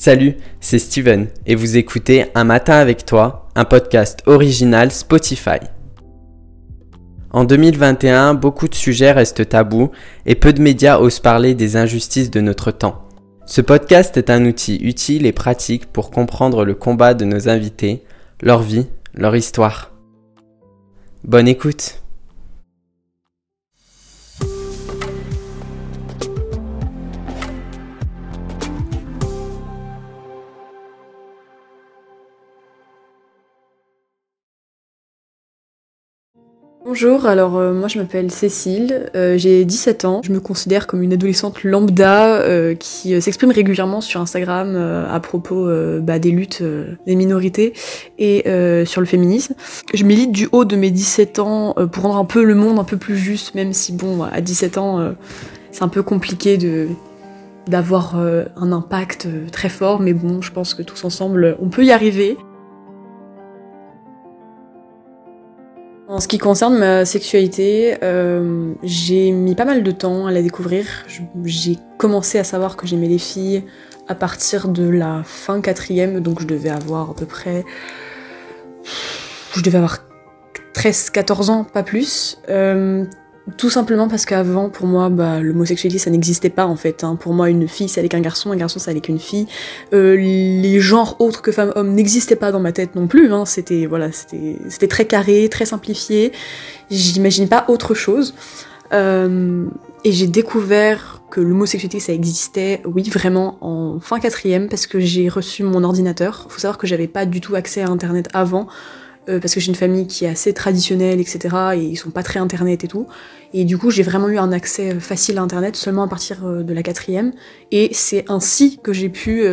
Salut, c'est Steven et vous écoutez Un matin avec toi, un podcast original Spotify. En 2021, beaucoup de sujets restent tabous et peu de médias osent parler des injustices de notre temps. Ce podcast est un outil utile et pratique pour comprendre le combat de nos invités, leur vie, leur histoire. Bonne écoute Bonjour, alors euh, moi je m'appelle Cécile, euh, j'ai 17 ans, je me considère comme une adolescente lambda euh, qui s'exprime régulièrement sur Instagram à propos bah, des luttes des minorités et sur le féminisme. Je milite du haut de mes 17 ans pour rendre un peu le monde un peu plus juste, même si bon, à 17 ans c'est un peu compliqué de d'avoir un impact très fort, mais bon, je pense que tous ensemble on peut y arriver. En ce qui concerne ma sexualité, euh, j'ai mis pas mal de temps à la découvrir. J'ai commencé à savoir que j'aimais les filles à partir de la fin quatrième, donc je devais avoir à peu près... Je devais avoir 13-14 ans, pas plus. Euh, tout simplement parce qu'avant, pour moi, bah, l'homosexualité, ça n'existait pas en fait. Hein. Pour moi, une fille, ça allait qu'un garçon, un garçon, ça allait qu'une fille. Euh, les genres autres que femmes-hommes n'existaient pas dans ma tête non plus. Hein. C'était voilà, c'était très carré, très simplifié. J'imagine pas autre chose. Euh, et j'ai découvert que l'homosexualité, ça existait, oui, vraiment, en fin quatrième, parce que j'ai reçu mon ordinateur. Faut savoir que j'avais pas du tout accès à Internet avant. Euh, parce que j'ai une famille qui est assez traditionnelle, etc. Et ils sont pas très internet et tout. Et du coup, j'ai vraiment eu un accès euh, facile à internet seulement à partir euh, de la quatrième. Et c'est ainsi que j'ai pu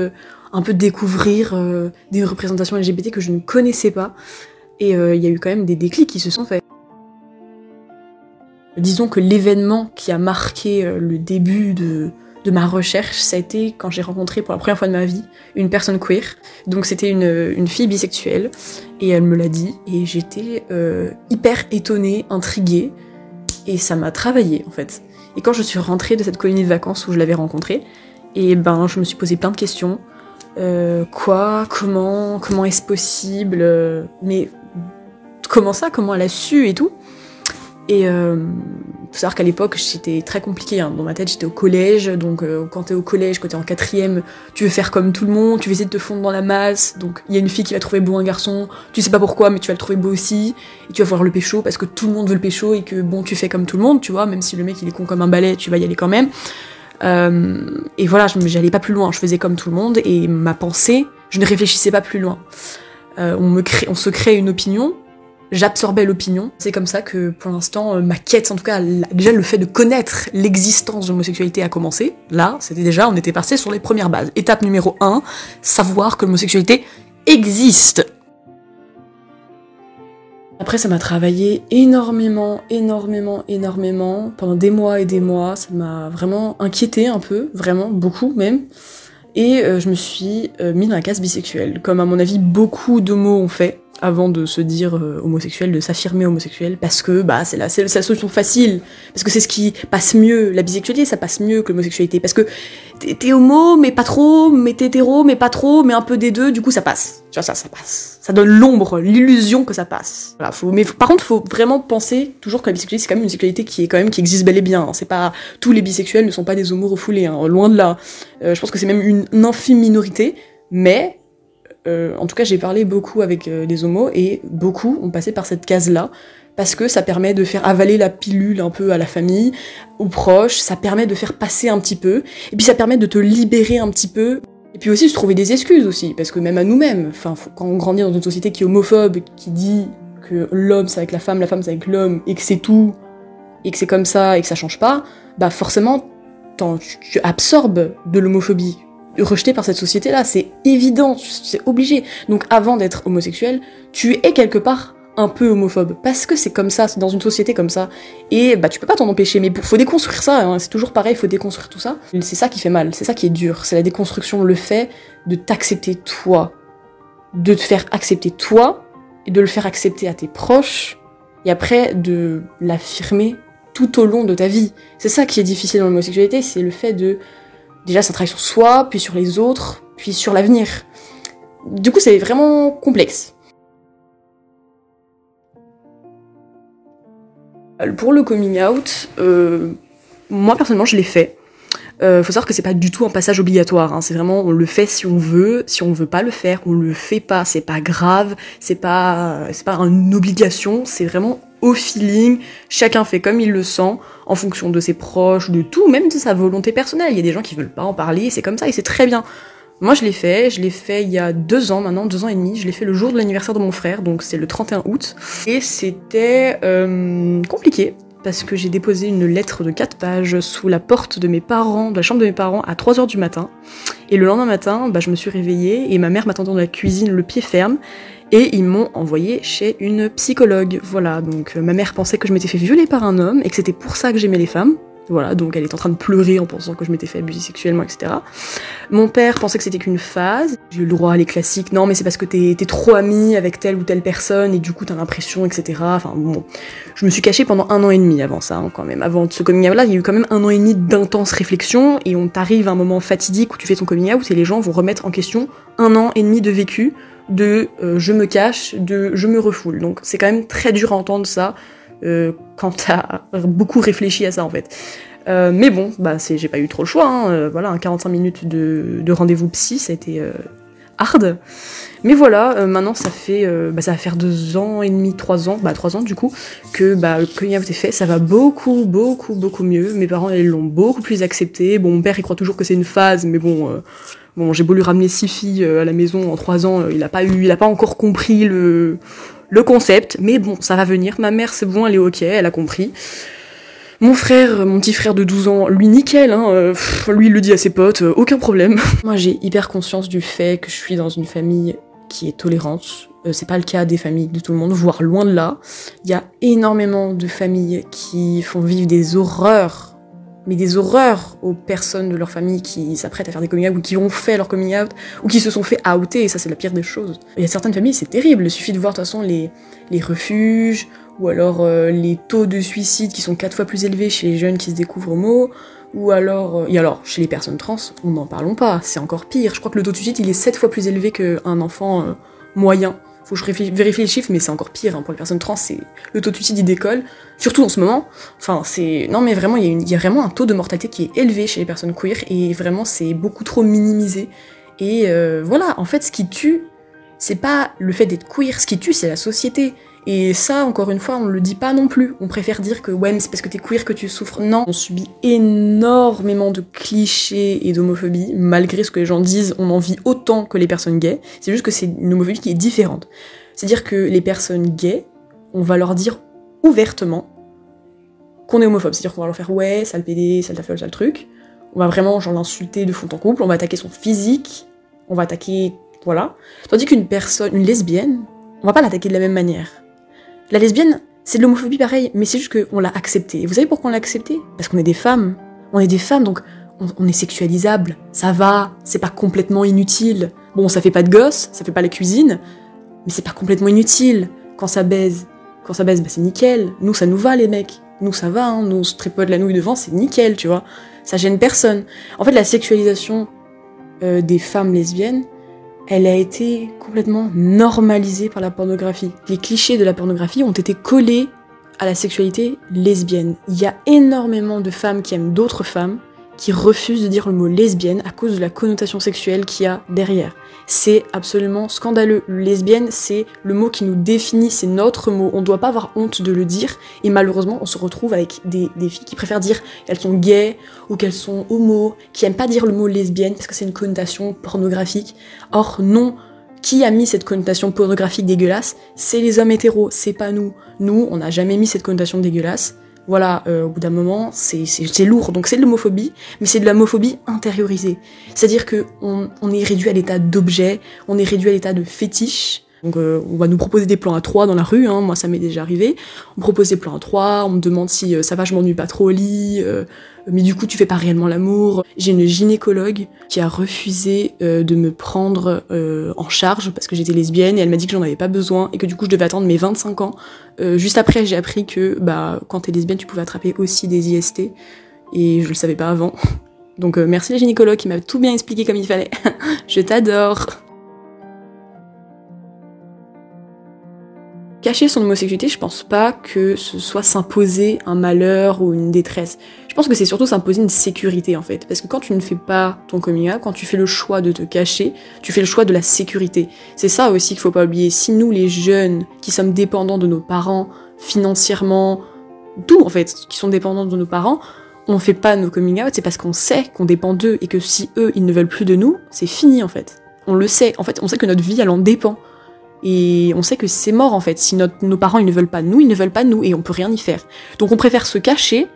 un peu découvrir des représentations LGBT que je ne connaissais pas. Et il y a eu quand même des déclics qui se sont faits. Disons que l'événement qui a marqué le début de, de ma recherche, ça a été quand j'ai rencontré pour la première fois de ma vie une personne queer. Donc c'était une, fille bisexuelle et elle me l'a dit et j'étais euh, hyper étonnée, intriguée et ça m'a travaillé en fait. Et quand je suis rentrée de cette colonie de vacances où je l'avais rencontrée, et ben je me suis posé plein de questions. Euh, quoi? Comment? Comment est-ce possible? Mais comment ça? Comment elle a su et tout? Et euh, faut savoir qu'à l'époque, c'était très compliqué. Hein. Dans ma tête, j'étais au collège, donc euh, quand t'es au collège, quand t'es en quatrième, tu veux faire comme tout le monde, tu veux essayer de te fondre dans la masse. Donc il y a une fille qui va trouver beau un garçon, tu sais pas pourquoi, mais tu vas le trouver beau aussi, et tu vas voir le pécho parce que tout le monde veut le pécho et que bon, tu fais comme tout le monde, tu vois, même si le mec il est con comme un balai, tu vas y aller quand même. Euh, et voilà, j'allais pas plus loin, je faisais comme tout le monde et ma pensée, je ne réfléchissais pas plus loin. Euh, on, me crée, on se crée une opinion, j'absorbais l'opinion. C'est comme ça que pour l'instant euh, ma quête, en tout cas déjà le fait de connaître l'existence de l'homosexualité a commencé. Là, c'était déjà, on était passé sur les premières bases. Étape numéro 1, savoir que l'homosexualité existe. Après, ça m'a travaillé énormément, énormément, énormément, pendant des mois et des mois. Ça m'a vraiment inquiété un peu, vraiment, beaucoup même. Et euh, je me suis euh, mis dans la case bisexuelle, comme à mon avis beaucoup d'homos ont fait avant de se dire euh, homosexuel, de s'affirmer homosexuel, parce que bah c'est la, la solution facile, parce que c'est ce qui passe mieux. La bisexualité, ça passe mieux que l'homosexualité, parce que t'es, homo, mais pas trop, mais t'es hétéro, mais pas trop, mais un peu des deux, du coup ça passe. Tu vois, ça, ça passe. Ça donne l'ombre, l'illusion que ça passe. Voilà, faut, mais par contre, faut vraiment penser toujours que la bisexualité, c'est quand même une sexualité qui est quand même qui existe bel et bien. Hein. C'est pas tous les bisexuels ne sont pas des homos refoulés, hein, loin de là. Euh, je pense que c'est même une infime minorité, mais euh, en tout cas, j'ai parlé beaucoup avec euh, des homos et beaucoup ont passé par cette case-là parce que ça permet de faire avaler la pilule un peu à la famille, aux proches, ça permet de faire passer un petit peu, et puis ça permet de te libérer un petit peu, et puis aussi se trouver des excuses aussi, parce que même à nous-mêmes, quand on grandit dans une société qui est homophobe, qui dit que l'homme c'est avec la femme, la femme c'est avec l'homme, et que c'est tout, et que c'est comme ça, et que ça change pas, bah forcément, tu absorbes de l'homophobie, rejeté par cette société-là, c'est évident, c'est obligé. Donc avant d'être homosexuel, tu es quelque part un peu homophobe, parce que c'est comme ça, c'est dans une société comme ça, et bah tu peux pas t'en empêcher, mais faut déconstruire ça, hein. c'est toujours pareil, faut déconstruire tout ça. C'est ça qui fait mal, c'est ça qui est dur, c'est la déconstruction, le fait de t'accepter toi, de te faire accepter toi, et de le faire accepter à tes proches, et après de l'affirmer tout au long de ta vie. C'est ça qui est difficile dans l'homosexualité, c'est le fait de déjà ça travaille sur soi, puis sur les autres, puis sur l'avenir. Du coup, c'est vraiment complexe. Pour le coming out, euh, moi personnellement, je l'ai fait. Euh, faut savoir que c'est pas du tout un passage obligatoire. Hein. C'est vraiment on le fait si on veut, si on veut pas le faire, on le fait pas. C'est pas grave, c'est pas c'est pas une obligation. C'est vraiment au feeling. Chacun fait comme il le sent, en fonction de ses proches, de tout, même de sa volonté personnelle. Il y a des gens qui veulent pas en parler, c'est comme ça et c'est très bien. Moi, je l'ai fait, je l'ai fait il y a deux ans maintenant, deux ans et demi. Je l'ai fait le jour de l'anniversaire de mon frère, donc c'est le 31 août. Et c'était euh, compliqué parce que j'ai déposé une lettre de 4 pages sous la porte de mes parents, de la chambre de mes parents, à 3h du matin. Et le lendemain matin, bah, je me suis réveillée et ma mère m'attendait dans la cuisine, le pied ferme. Et ils m'ont envoyé chez une psychologue. Voilà, donc euh, ma mère pensait que je m'étais fait violer par un homme et que c'était pour ça que j'aimais les femmes. Voilà, donc elle est en train de pleurer en pensant que je m'étais fait abuser sexuellement, etc. Mon père pensait que c'était qu'une phase. J'ai eu le droit à les classiques. Non, mais c'est parce que t'es trop ami avec telle ou telle personne et du coup t'as l'impression, etc. Enfin bon, je me suis cachée pendant un an et demi avant ça, hein, quand même. Avant ce coming out là, il y a eu quand même un an et demi d'intense réflexion et on t'arrive à un moment fatidique où tu fais ton coming out et les gens vont remettre en question un an et demi de vécu de euh, je me cache, de je me refoule. Donc c'est quand même très dur à entendre ça euh, quand t'as beaucoup réfléchi à ça en fait. Euh, mais bon, bah c'est, j'ai pas eu trop le choix. Hein. Euh, voilà, un 45 minutes de, de rendez-vous psy, ça a été euh, hard. Mais voilà, euh, maintenant ça fait, bah, ça va faire deux ans et demi, trois ans, bah trois ans du coup, que bah le coming out est fait. Ça va beaucoup, beaucoup, beaucoup mieux. Mes parents ils l'ont beaucoup plus accepté. Bon, mon père il croit toujours que c'est une phase, mais bon. Bon, j'ai lui ramener six filles à la maison en trois ans, il a pas eu, il a pas encore compris le, le concept, mais bon, ça va venir. Ma mère, c'est bon, elle est ok, elle a compris. Mon frère, mon petit frère de 12 ans, lui nickel, hein, euh, lui il le dit à ses potes, euh, aucun problème. Moi j'ai hyper conscience du fait que je suis dans une famille qui est tolérante. Euh, c'est pas le cas des familles de tout le monde, voire loin de là. Il y a énormément de familles qui font vivre des horreurs mais des horreurs aux personnes de leur famille qui s'apprêtent à faire des coming out ou qui ont fait leur coming out ou qui se sont fait outer et ça c'est la pire des choses. Il y a certaines familles c'est terrible, il suffit de voir de toute façon les, les refuges ou alors euh, les taux de suicide qui sont quatre fois plus élevés chez les jeunes qui se découvrent homo ou alors euh, et alors chez les personnes trans on n'en parlons pas, c'est encore pire. Je crois que le taux de suicide il est sept fois plus élevé qu'un enfant euh, moyen faut que je vérifie les chiffres, mais c'est encore pire. Hein. Pour les personnes trans, le taux de suicide il décolle, surtout en ce moment. Enfin, c'est non, mais vraiment, il y, a vraiment un taux de mortalité qui est élevé chez les personnes queer et vraiment c'est beaucoup trop minimisé. Et euh, voilà, en fait, ce qui tue, c'est pas le fait d'être queer, ce qui tue, c'est la société. Et ça, encore une fois, on le dit pas non plus. On préfère dire que ouais, mais c'est parce que t'es queer que tu souffres. Non, on subit énormément de clichés et d'homophobie. Malgré ce que les gens disent, on en vit autant que les personnes gays. C'est juste que c'est une homophobie qui est différente. C'est-à-dire que les personnes gays, on va leur dire ouvertement qu'on est homophobe. C'est-à-dire qu'on va leur faire ouais, sale pédé, sale tafel, sale truc. On va vraiment genre l'insulter de fond en couple, on va attaquer son physique, on va attaquer voilà. Tandis qu'une personne, une lesbienne, on va pas l'attaquer de la même manière. La lesbienne, c'est de l'homophobie pareil, mais c'est juste qu'on l'a accepté. Et vous savez pourquoi on l'a accepté Parce qu'on est des femmes. On est des femmes, donc on, est sexualisable. Ça va, c'est pas complètement inutile. Bon, ça fait pas de gosses, ça fait pas la cuisine, mais c'est pas complètement inutile. Quand ça baise, quand ça baise, bah c'est nickel. Nous, ça nous va, les mecs. Nous, ça va, hein. nous, on se tripote la nouille devant, c'est nickel, tu vois. Ça gêne personne. En fait, la sexualisation euh, des femmes lesbiennes, elle a été complètement normalisée par la pornographie. Les clichés de la pornographie ont été collés à la sexualité lesbienne. Il y a énormément de femmes qui aiment d'autres femmes, qui refusent de dire le mot lesbienne à cause de la connotation sexuelle qu'il y a derrière. C'est absolument scandaleux. Lesbienne, c'est le mot qui nous définit, c'est notre mot. On ne doit pas avoir honte de le dire. Et malheureusement, on se retrouve avec des, filles qui préfèrent dire qu'elles sont gays ou qu'elles sont homo, qui aiment pas dire le mot lesbienne parce que c'est une connotation pornographique. Or, non. Qui a mis cette connotation pornographique dégueulasse? C'est les hommes hétéros, c'est pas nous. Nous, on n'a jamais mis cette connotation dégueulasse voilà, euh, au bout d'un moment, c'est lourd. Donc c'est de l'homophobie, mais c'est de l'homophobie intériorisée. C'est-à-dire que on, est réduit à l'état d'objet, on est réduit à l'état de fétiche. Donc euh, on va nous proposer des plans à trois dans la rue, hein, moi ça m'est déjà arrivé. On propose des plans à trois, on me demande si euh, ça va, je m'ennuie pas trop au lit, mais du coup tu fais pas réellement l'amour. J'ai une gynécologue qui a refusé de me prendre en charge parce que j'étais lesbienne et elle m'a dit que j'en avais pas besoin et que du coup je devais attendre mes 25 ans euh, juste après, j'ai appris que bah, quand t'es lesbienne, tu pouvais attraper aussi des IST. Et je le savais pas avant. Donc euh, merci les gynécologues qui m'avaient tout bien expliqué comme il fallait. je t'adore. Cacher son homosexualité, je pense pas que ce soit s'imposer un malheur ou une détresse. Je pense que c'est surtout s'imposer une sécurité en fait. Parce que quand tu ne fais pas ton coming out, quand tu fais le choix de te cacher, tu fais le choix de la sécurité. C'est ça aussi qu'il faut pas oublier. Si nous les jeunes qui sommes dépendants de nos parents financièrement, tout en fait, qui sont dépendants de nos parents, on fait pas nos coming out, c'est parce qu'on sait qu'on dépend d'eux et que si eux ils ne veulent plus de nous, c'est fini en fait. On le sait. En fait, on sait que notre vie elle en dépend. Et on sait que c'est mort en fait. Si nos parents ils ne veulent pas nous, ils ne veulent pas nous et on peut rien y faire. Donc on préfère se cacher,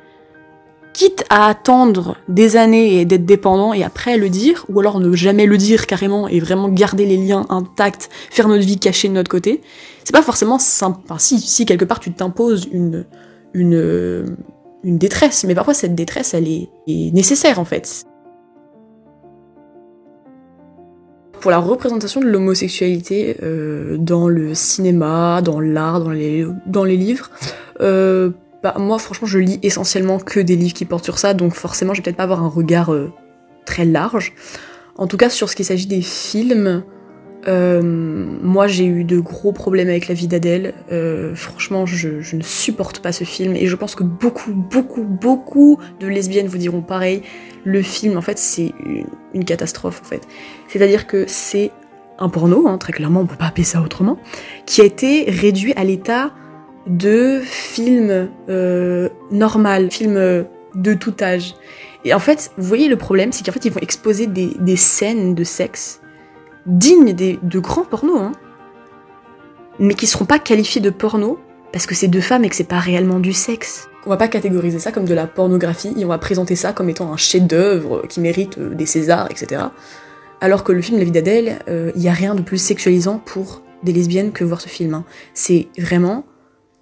quitte à attendre des années et d'être dépendant et après le dire, ou alors ne jamais le dire carrément et vraiment garder les liens intacts, faire notre vie cachée de notre côté. C'est pas forcément simple. Si, si quelque part tu t'imposes une, une, une détresse, mais parfois cette détresse elle est nécessaire en fait. Pour la représentation de l'homosexualité euh, dans le cinéma, dans l'art, dans les, dans les livres. Euh, bah, moi, franchement, je lis essentiellement que des livres qui portent sur ça, donc forcément, je vais peut-être pas avoir un regard euh, très large. En tout cas, sur ce qui s'agit des films, euh, moi, j'ai eu de gros problèmes avec la vie d'Adèle. Euh, franchement, je, je, ne supporte pas ce film et je pense que beaucoup, beaucoup, beaucoup de lesbiennes vous diront pareil. Le film, en fait, c'est une, catastrophe, en fait. C'est-à-dire que c'est un porno, hein, très clairement, on peut pas appeler ça autrement, qui a été réduit à l'état de film euh, normal, film de tout âge. Et en fait, vous voyez le problème, c'est qu'en fait, ils vont exposer des, des scènes de sexe dignes des, de grands pornos, hein, mais qui seront pas qualifiés de porno parce que c'est deux femmes et que c'est pas réellement du sexe. On va pas catégoriser ça comme de la pornographie et on va présenter ça comme étant un chef-d'œuvre qui mérite euh, des Césars, etc. Alors que le film La vie d'Adèle, il euh, y a rien de plus sexualisant pour des lesbiennes que voir ce film. Hein. C'est vraiment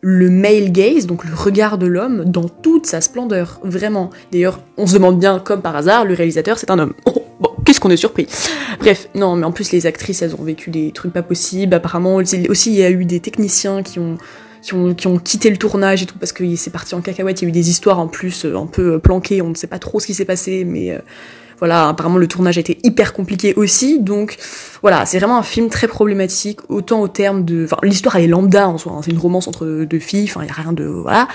le male gaze, donc le regard de l'homme, dans toute sa splendeur, vraiment. D'ailleurs, on se demande bien, comme par hasard, le réalisateur, c'est un homme. qu'est-ce qu'on est surpris? Bref, non, mais en plus, les actrices, elles ont vécu des trucs pas possibles. Apparemment, aussi, il y a eu des techniciens qui ont, qui ont, qui ont quitté le tournage et tout, parce que c'est parti en cacahuète. Il y a eu des histoires en plus, euh, un peu planquées, on ne sait pas trop ce qui s'est passé, mais... Euh, voilà, apparemment le tournage a été hyper compliqué aussi, donc voilà, c'est vraiment un film très problématique, autant au terme de... Enfin, l'histoire elle est lambda en soi, hein, c'est une romance entre deux filles, enfin, il y a rien de... Voilà.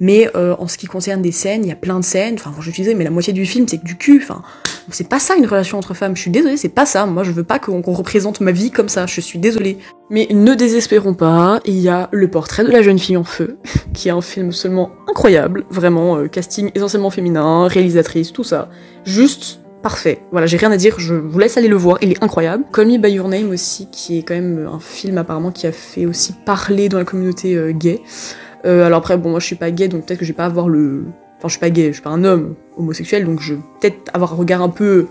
Mais euh, en ce qui concerne des scènes, il y a plein de scènes, enfin, je disais, mais la moitié du film c'est que du cul, enfin, c'est pas ça une relation entre femmes, je suis désolée, c'est pas ça, moi je veux pas qu'on représente ma vie comme ça, je suis désolée. Mais ne désespérons pas, il y a Le portrait de la jeune fille en feu, qui est un film seulement incroyable, vraiment, euh, casting essentiellement féminin, réalisatrice, tout ça. Juste parfait. Voilà, j'ai rien à dire, je vous laisse aller le voir, il est incroyable. Call Me By Your Name aussi, qui est quand même un film apparemment qui a fait aussi parler dans la communauté euh, gay. Euh, alors après, bon, moi je suis pas gay, donc peut-être que je vais pas avoir le... Enfin, je suis pas gay, je suis pas un homme homosexuel, donc je vais peut-être avoir un regard un peu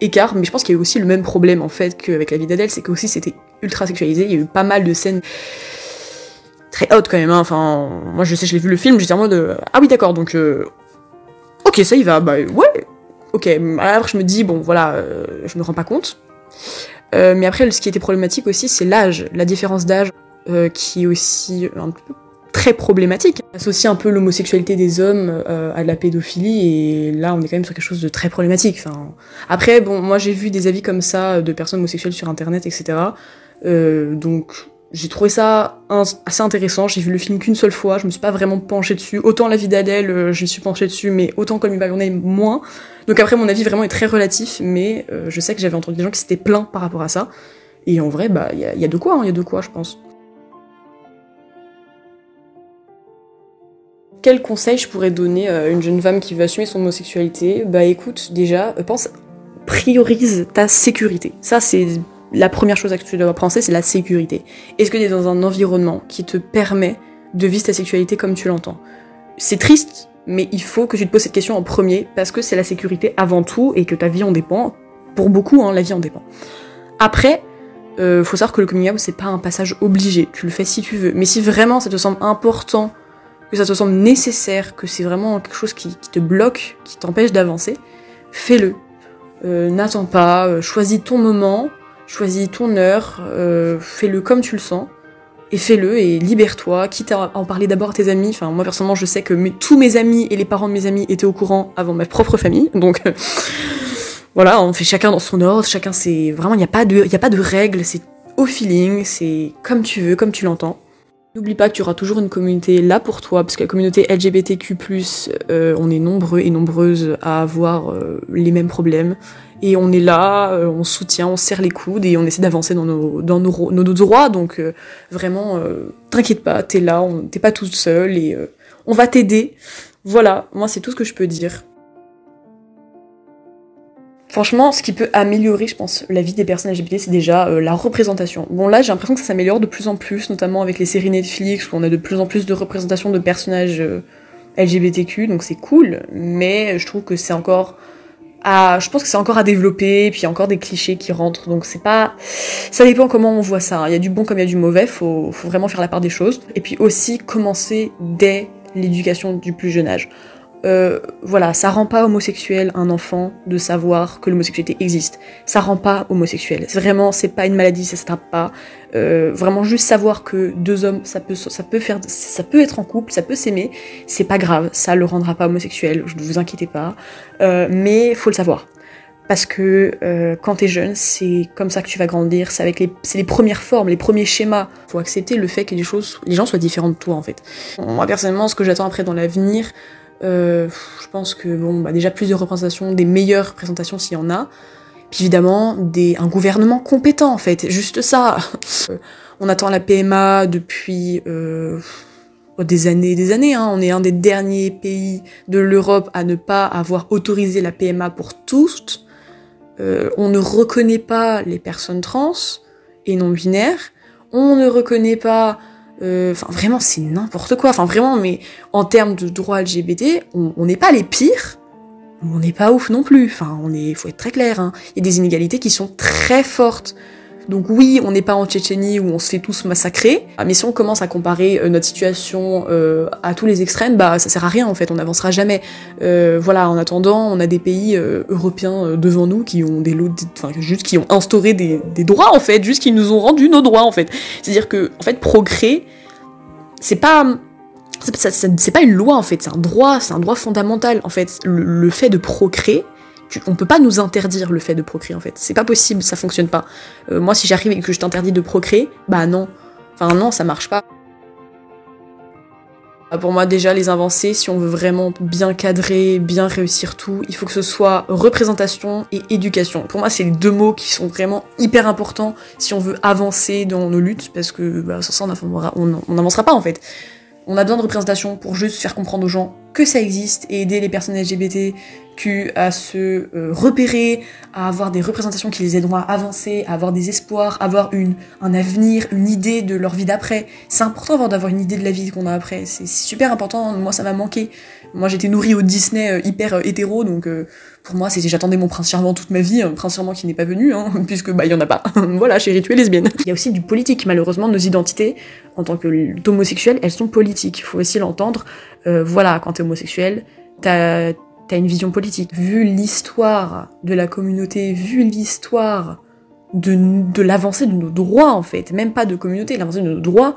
écart, mais je pense qu'il y a eu aussi le même problème en fait qu'avec la vie d'Adèle, c'est que aussi c'était ultra sexualisé, il y a eu pas mal de scènes très hautes quand même, hein. enfin, moi je sais, je l'ai vu le film, j'étais en mode, euh, ah oui d'accord, donc, euh, ok, ça y va, bah ouais, ok, alors je me dis, bon voilà, euh, je me rends pas compte. Euh, mais après, ce qui était problématique aussi, c'est l'âge, la différence d'âge, euh, qui est aussi un peu très problématique. Associe un peu l'homosexualité des hommes euh, à la pédophilie, et là, on est quand même sur quelque chose de très problématique. Enfin, après, bon, moi j'ai vu des avis comme ça de personnes homosexuelles sur Internet, etc. Euh, donc, j'ai trouvé ça assez intéressant. J'ai vu le film qu'une seule fois, je me suis pas vraiment penchée dessus. Autant La vie d'Adèle, euh, je me suis penchée dessus, mais autant comme il va moins. Donc après, mon avis vraiment est très relatif, mais je sais que j'avais entendu des gens qui s'étaient plaints par rapport à ça. Et en vrai, bah, il y a, de quoi, il hein, y a de quoi, je pense. Quel conseil je pourrais donner à une jeune femme qui veut assumer son homosexualité? Bah écoute, déjà, euh, pense, priorise ta sécurité. Ça, c'est la première chose à que tu dois penser, c'est la sécurité. Est-ce que tu es dans un environnement qui te permet de vivre ta sexualité comme tu l'entends? C'est triste, mais il faut que tu te poses cette question en premier, parce que c'est la sécurité avant tout, et que ta vie en dépend. Pour beaucoup, hein, la vie en dépend. Après, euh, faut savoir que le coming out, c'est pas un passage obligé, tu le fais si tu veux. Mais si vraiment ça te semble important, que ça te semble nécessaire, que c'est vraiment quelque chose qui, te bloque, qui t'empêche d'avancer, fais-le. Euh, N'attends pas, euh, choisis ton moment, choisis ton heure, euh, fais-le comme tu le sens. et fais-le et libère-toi, quitte à en parler d'abord à tes amis. Enfin, moi personnellement, je sais que tous mes amis et les parents de mes amis étaient au courant avant ma propre famille, donc voilà, on fait chacun dans son ordre, chacun c'est vraiment il n'y a pas de il a pas de règles, c'est au feeling, c'est comme tu veux, comme tu l'entends. N'oublie pas que tu auras toujours une communauté là pour toi, parce que la communauté LGBTQ+, euh, on est nombreux et nombreuses à avoir euh, les mêmes problèmes. Et on est là, euh, on soutient, on serre les coudes et on essaie d'avancer dans nos, dans nos, nos droits. Donc vraiment, t'inquiète pas, t'es là, t'es pas toute seule et on va t'aider. Voilà, moi c'est tout ce que je peux dire. Franchement, ce qui peut améliorer, je pense, la vie des personnes LGBT, c'est déjà euh, la représentation. Bon, là, j'ai l'impression que ça s'améliore de plus en plus, notamment avec les séries Netflix, où on a de plus en plus de représentation de personnages euh, LGBTQ, donc c'est cool, mais je trouve que c'est encore à, je pense que c'est encore à développer, et puis il y a encore des clichés qui rentrent, donc c'est pas, ça dépend comment on voit ça. Il y a du bon comme il y a du mauvais, faut, faut vraiment faire la part des choses. Et puis aussi commencer dès l'éducation du plus jeune âge. Euh, voilà, ça rend pas homosexuel un enfant de savoir que l'homosexualité existe. Ça rend pas homosexuel. Vraiment, c'est pas une maladie, ça s'attrape pas. Euh, vraiment juste savoir que deux hommes, ça peut, ça peut faire, ça peut être en couple, ça peut s'aimer, c'est pas grave, ça le rendra pas homosexuel. Ne vous inquiétez pas, euh, mais faut le savoir. Parce que euh, quand t'es jeune, c'est comme ça que tu vas grandir. C'est avec les, les premières formes, les premiers schémas. Faut accepter le fait que les choses, les gens soient différents de toi en fait. Moi personnellement, ce que j'attends après dans l'avenir, euh, je pense que bon, bah déjà plus de représentations, des meilleures représentations s'il y en a. Puis évidemment, un gouvernement compétent en fait, juste ça. on attend la PMA depuis euh, des années et des années. Hein. On est un des derniers pays de l'Europe à ne pas avoir autorisé la PMA pour tous. Euh, on ne reconnaît pas les personnes trans et non binaires. On ne reconnaît pas euh, enfin, vraiment, c'est n'importe quoi. Enfin, vraiment, mais en termes de droits LGBT, on n'est pas les pires, on n'est pas ouf non plus. Enfin, on est, faut être très clair. Hein. Il y a des inégalités qui sont très fortes. Donc oui, on n'est pas en Tchétchénie où on se fait tous massacrer, ah, mais si on commence à comparer euh, notre situation euh, à tous les extrêmes, bah ça sert à rien en fait, on n'avancera jamais. Euh, voilà, en attendant, on a des pays européens devant nous qui ont des enfin juste qui ont instauré des, des, droits en fait, juste qui nous ont rendu nos droits en fait. C'est-à-dire que en fait progrès, c'est pas c'est pas une loi en fait, c'est un droit, c'est un droit fondamental en fait. le fait de procréer, on peut pas nous interdire le fait de procréer en fait. C'est pas possible, ça fonctionne pas. Euh, moi, si j'arrive et que je t'interdis de procréer, bah non. Enfin non, ça marche pas. Bah, pour moi, déjà, les avancées, si on veut vraiment bien cadrer, bien réussir tout, il faut que ce soit représentation et éducation. Pour moi, c'est les deux mots qui sont vraiment hyper importants si on veut avancer dans nos luttes, parce que bah, sans ça, on n'avancera pas en fait. On a besoin de représentation pour juste faire comprendre aux gens que ça existe et aider les personnes LGBT à se euh, repérer, à avoir des représentations qui les aideront à avancer, à avoir des espoirs, à avoir une, un avenir, une idée de leur vie d'après. C'est important d'avoir une idée de la vie qu'on a après. C'est super important. Moi, ça m'a manqué. Moi, j'étais nourrie au Disney euh, hyper euh, hétéro, donc pour moi, c'était j'attendais mon prince charmant toute ma vie, un prince charmant qui n'est pas venu, hein, puisque bah il y en a pas. voilà, chérie, tu es lesbienne. Il y a aussi du politique. Malheureusement, nos identités en tant que homosexuels, elles sont politiques. Il faut aussi l'entendre. voilà, quand t'es homosexuel, t'as t'as une vision politique. Vu l'histoire de la communauté, vu l'histoire de, de l'avancée de nos droits en fait, même pas de communauté, l'avancée de nos droits,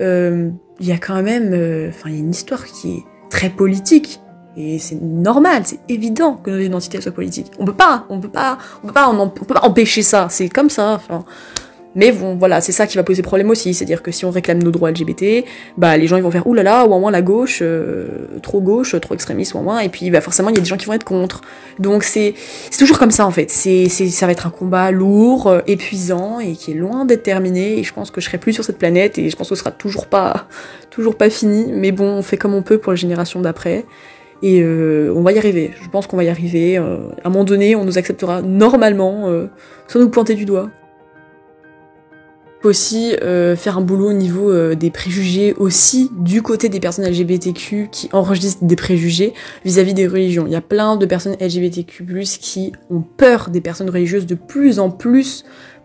euh, il y a quand même, euh, enfin il y a une histoire qui est très politique. Et c'est normal, c'est évident que nos identités soient politiques. On peut pas, on peut pas, on peut pas, on, peut pas empêcher ça. C'est comme ça. Mais bon, voilà, c'est ça qui va poser problème aussi, c'est-à-dire que si on réclame nos droits LGBT, bah les gens ils vont faire oulala, ou au moins la gauche, euh, trop gauche, trop extrémiste, ou au moins, et puis bah forcément il y a des gens qui vont être contre. Donc c'est toujours comme ça en fait. C'est ça va être un combat lourd, euh, épuisant et qui est loin d'être terminé. Et je pense que je serai plus sur cette planète et je pense que ce sera toujours pas toujours pas fini. Mais bon, on fait comme on peut pour les générations d'après. Et euh, on va y arriver. Je pense qu'on va y arriver. à un moment donné, on nous acceptera normalement, sans nous pointer du doigt aussi euh, faire un boulot au niveau euh, des préjugés aussi du côté des personnes LGBTQ qui enregistrent des préjugés vis-à-vis des religions. Il y a plein de personnes LGBTQ+ qui ont peur des personnes religieuses de plus en plus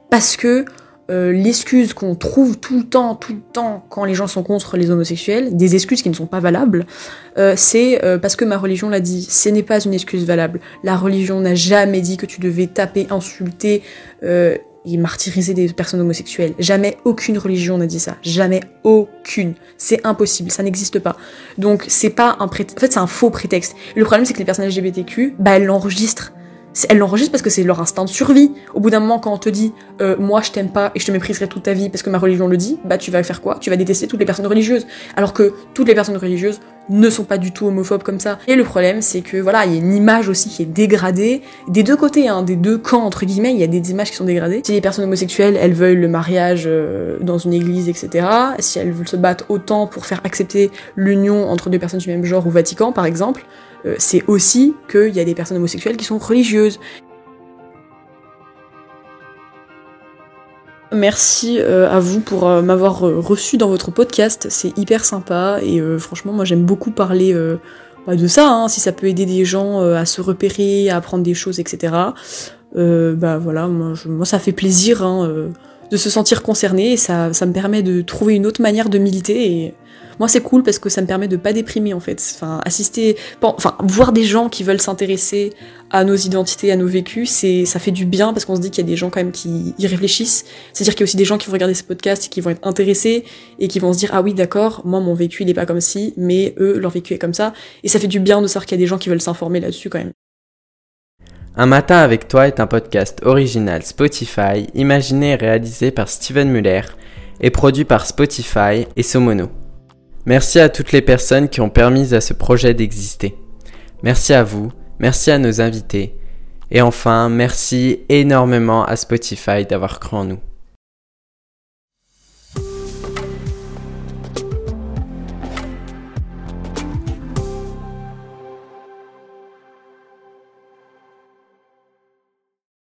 parce que euh, l'excuse qu'on trouve tout le temps, tout le temps quand les gens sont contre les homosexuels, des excuses qui ne sont pas valables, c'est parce que ma religion l'a dit. Ce n'est pas une excuse valable. La religion n'a jamais dit que tu devais taper, insulter, et martyriser des personnes homosexuelles. Jamais aucune religion n'a dit ça. Jamais aucune. C'est impossible, ça n'existe pas. Donc c'est pas un prétexte. En fait, c'est un faux prétexte. Le problème, c'est que les personnes LGBTQ, bah elles l'enregistrent elle l'enregistre parce que c'est leur instinct de survie. Au bout d'un moment, quand on te dit euh, moi je t'aime pas et je te mépriserai toute ta vie parce que ma religion le dit, bah tu vas faire quoi? Tu vas détester toutes les personnes religieuses. Alors que toutes les personnes religieuses ne sont pas du tout homophobes comme ça. Et le problème, c'est que voilà, il y a une image aussi qui est dégradée des deux côtés, hein, des deux camps entre guillemets. Il y a des images qui sont dégradées. Si les personnes homosexuelles, elles veulent le mariage euh, dans une église, etc. Si elles veulent se battre autant pour faire accepter l'union entre deux personnes du même genre au Vatican, par exemple, euh, c'est aussi qu'il y a des personnes homosexuelles qui sont religieuses. Merci euh, à vous pour euh, m'avoir reçu dans votre podcast, c'est hyper sympa et franchement moi j'aime beaucoup parler bah, de ça, hein, si ça peut aider des gens à se repérer, à apprendre des choses, etc. bah voilà, moi, moi, ça fait plaisir hein, de se sentir concerné et ça, ça me permet de trouver une autre manière de militer et moi, c'est cool parce que ça me permet de pas déprimer en fait. Enfin, assister, enfin, voir des gens qui veulent s'intéresser à nos identités, à nos vécus, c'est, ça fait du bien parce qu'on se dit qu'il y a des gens quand même qui y réfléchissent. C'est-à-dire qu'il y a aussi des gens qui vont regarder ce podcast et qui vont être intéressés et qui vont se dire ah oui d'accord, moi mon vécu il est pas comme ci, mais eux leur vécu est comme ça. Et ça fait du bien de savoir qu'il y a des gens qui veulent s'informer là-dessus quand même. Un matin avec toi est un podcast original Spotify, imaginé et réalisé par Steven Muller et produit par Spotify et Somono. Merci à toutes les personnes qui ont permis à ce projet d'exister. Merci à vous, merci à nos invités. Et enfin, merci énormément à Spotify d'avoir cru en nous.